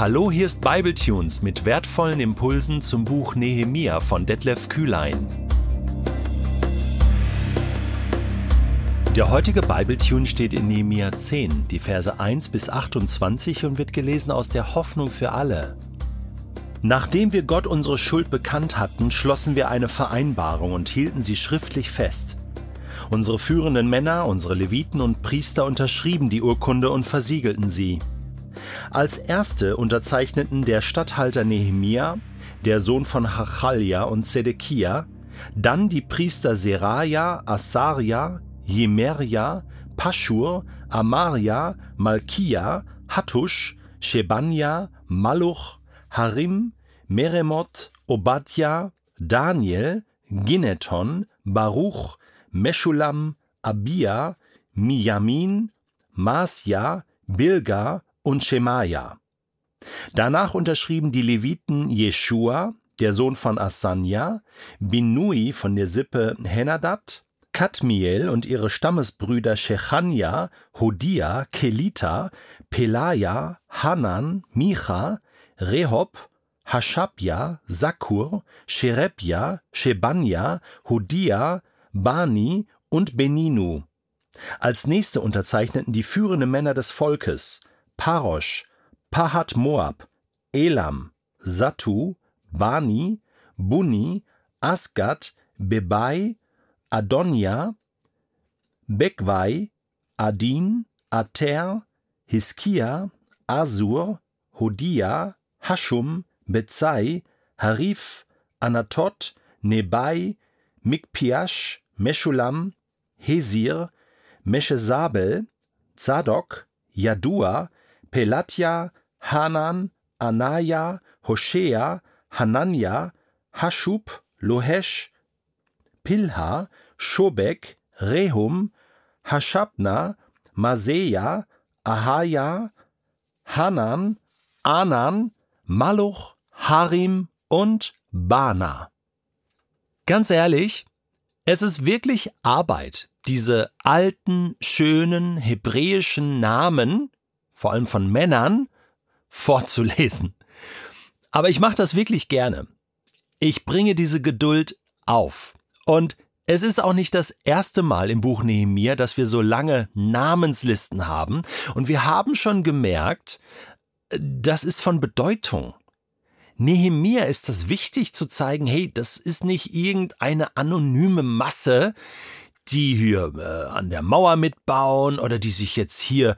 Hallo, hier ist Bibletunes mit wertvollen Impulsen zum Buch Nehemia von Detlef Kühlein. Der heutige Bibletune steht in Nehemia 10, die Verse 1 bis 28 und wird gelesen aus der Hoffnung für alle. Nachdem wir Gott unsere Schuld bekannt hatten, schlossen wir eine Vereinbarung und hielten sie schriftlich fest. Unsere führenden Männer, unsere Leviten und Priester unterschrieben die Urkunde und versiegelten sie. Als erste unterzeichneten der Statthalter Nehemia, der Sohn von Hachalja und Zedekia, dann die Priester Seraja, Asaria, Jemerja, Paschur, Amaria, Malkia, Hattusch, Shebanja, Maluch, Harim, Meremot, Obadja, Daniel, Gineton, Baruch, Meschulam, Abia, Miyamin, Masja, Bilga und Schemaja. Danach unterschrieben die Leviten Jeschua, der Sohn von Asanja, Binui von der Sippe Henadad, Kadmiel und ihre Stammesbrüder Shechania, Hodia, Kelita, Pelaja, Hanan, Micha, Rehob, Hashabja, Sakur, Sherebja, Shebanja, Hodia, Bani und Beninu. Als nächste unterzeichneten die führenden Männer des Volkes Parosh, Pahat Moab, Elam, Satu, Bani, Buni, Asgad, Bebai, Adonia, Bekwai, Adin, Ater, Hiskia, Asur, Hodia, Hashum, Bezai, Harif, Anatot, Nebai, Mikpiash, Meschulam, Hesir, Meshesabel, Zadok, Jadua, Pelatja, Hanan, Anaya, Hoshea, Hanania, Hashub, Lohesh, Pilha, Shobek, Rehum, Hashabna, Maseja, Ahaya, Hanan, Anan, Maluch, Harim und Bana. Ganz ehrlich, es ist wirklich Arbeit, diese alten, schönen hebräischen Namen, vor allem von Männern, vorzulesen. Aber ich mache das wirklich gerne. Ich bringe diese Geduld auf. Und es ist auch nicht das erste Mal im Buch Nehemiah, dass wir so lange Namenslisten haben. Und wir haben schon gemerkt, das ist von Bedeutung. Nehemia ist das wichtig zu zeigen, hey, das ist nicht irgendeine anonyme Masse, die hier äh, an der Mauer mitbauen oder die sich jetzt hier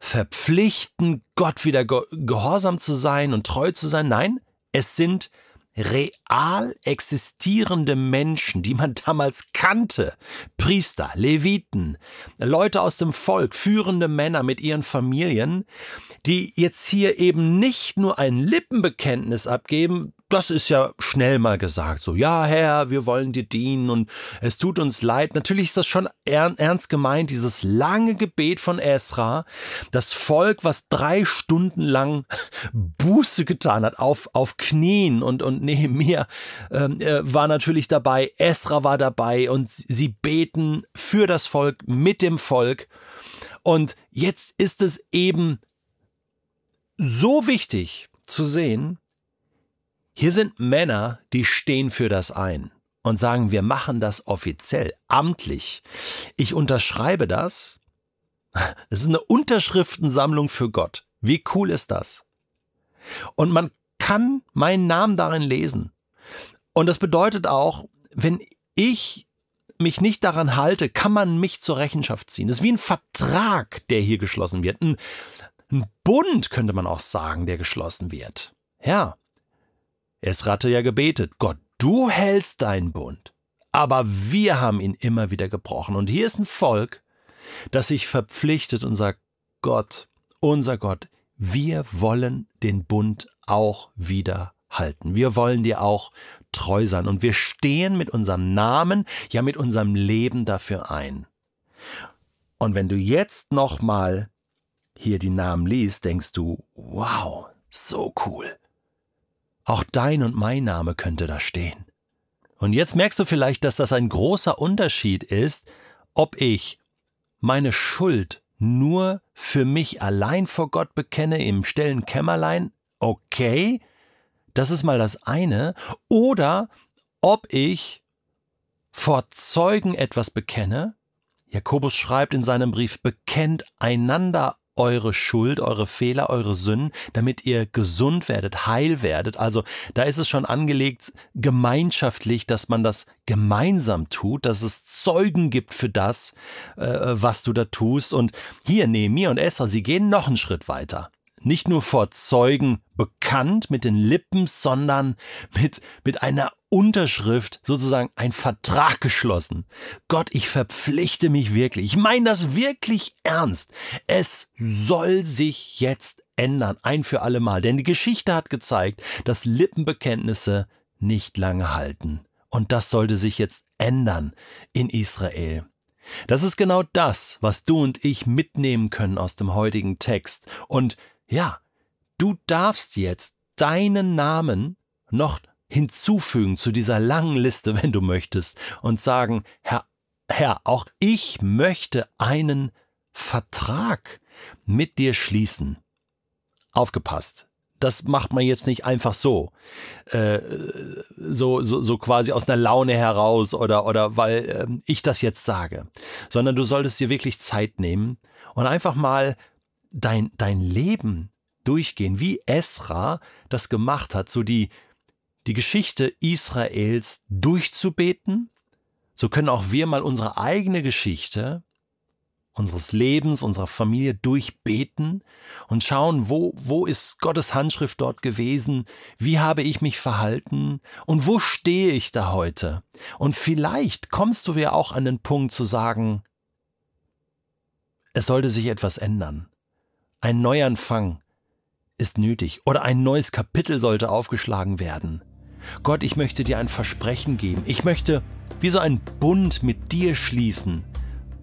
verpflichten, Gott wieder ge gehorsam zu sein und treu zu sein. Nein, es sind real existierende Menschen, die man damals kannte, Priester, Leviten, Leute aus dem Volk, führende Männer mit ihren Familien, die jetzt hier eben nicht nur ein Lippenbekenntnis abgeben, das ist ja schnell mal gesagt, so, ja, Herr, wir wollen dir dienen und es tut uns leid. Natürlich ist das schon ernst gemeint, dieses lange Gebet von Esra, das Volk, was drei Stunden lang Buße getan hat, auf, auf Knien und, und Nehemiah ähm, äh, war natürlich dabei, Esra war dabei und sie beten für das Volk, mit dem Volk. Und jetzt ist es eben so wichtig zu sehen, hier sind Männer, die stehen für das ein und sagen, wir machen das offiziell, amtlich. Ich unterschreibe das. Es ist eine Unterschriftensammlung für Gott. Wie cool ist das? Und man kann meinen Namen darin lesen. Und das bedeutet auch, wenn ich mich nicht daran halte, kann man mich zur Rechenschaft ziehen. Das ist wie ein Vertrag, der hier geschlossen wird. Ein, ein Bund könnte man auch sagen, der geschlossen wird. Ja. Es hatte ja gebetet, Gott, du hältst deinen Bund. Aber wir haben ihn immer wieder gebrochen. Und hier ist ein Volk, das sich verpflichtet und sagt, Gott, unser Gott, wir wollen den Bund auch wieder halten. Wir wollen dir auch treu sein. Und wir stehen mit unserem Namen, ja mit unserem Leben dafür ein. Und wenn du jetzt nochmal hier die Namen liest, denkst du, wow, so cool. Auch dein und mein Name könnte da stehen. Und jetzt merkst du vielleicht, dass das ein großer Unterschied ist, ob ich meine Schuld nur für mich allein vor Gott bekenne im stillen Kämmerlein Okay, das ist mal das eine. Oder ob ich vor Zeugen etwas bekenne. Jakobus schreibt in seinem Brief, bekennt einander eure Schuld, eure Fehler, eure Sünden, damit ihr gesund werdet, heil werdet. Also da ist es schon angelegt, gemeinschaftlich, dass man das gemeinsam tut, dass es Zeugen gibt für das, äh, was du da tust. Und hier Nehemiah und Esra, sie gehen noch einen Schritt weiter nicht nur vor Zeugen bekannt mit den Lippen, sondern mit, mit einer Unterschrift sozusagen ein Vertrag geschlossen. Gott, ich verpflichte mich wirklich. Ich meine das wirklich ernst. Es soll sich jetzt ändern, ein für alle Mal. Denn die Geschichte hat gezeigt, dass Lippenbekenntnisse nicht lange halten. Und das sollte sich jetzt ändern in Israel. Das ist genau das, was du und ich mitnehmen können aus dem heutigen Text. Und ja, du darfst jetzt deinen Namen noch hinzufügen zu dieser langen Liste, wenn du möchtest, und sagen, Herr, Herr, auch ich möchte einen Vertrag mit dir schließen. Aufgepasst. Das macht man jetzt nicht einfach so, äh, so, so, so quasi aus einer Laune heraus oder, oder weil äh, ich das jetzt sage, sondern du solltest dir wirklich Zeit nehmen und einfach mal dein, dein Leben durchgehen, wie Esra das gemacht hat, so die, die Geschichte Israels durchzubeten, so können auch wir mal unsere eigene Geschichte unseres Lebens, unserer Familie durchbeten und schauen, wo, wo ist Gottes Handschrift dort gewesen, wie habe ich mich verhalten und wo stehe ich da heute. Und vielleicht kommst du ja auch an den Punkt zu sagen, es sollte sich etwas ändern ein Neuanfang ist nötig oder ein neues Kapitel sollte aufgeschlagen werden. Gott, ich möchte dir ein Versprechen geben. Ich möchte wie so ein Bund mit dir schließen.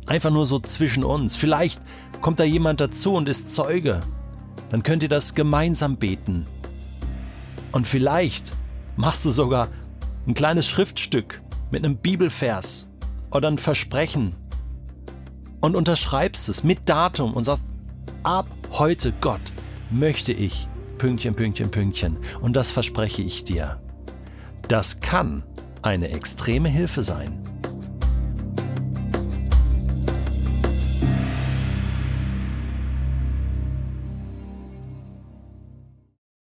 Einfach nur so zwischen uns. Vielleicht kommt da jemand dazu und ist Zeuge. Dann könnt ihr das gemeinsam beten. Und vielleicht machst du sogar ein kleines Schriftstück mit einem Bibelvers oder ein Versprechen und unterschreibst es mit Datum und sagst, ab heute Gott möchte ich Pünktchen, Pünktchen, Pünktchen. Und das verspreche ich dir. Das kann eine extreme Hilfe sein.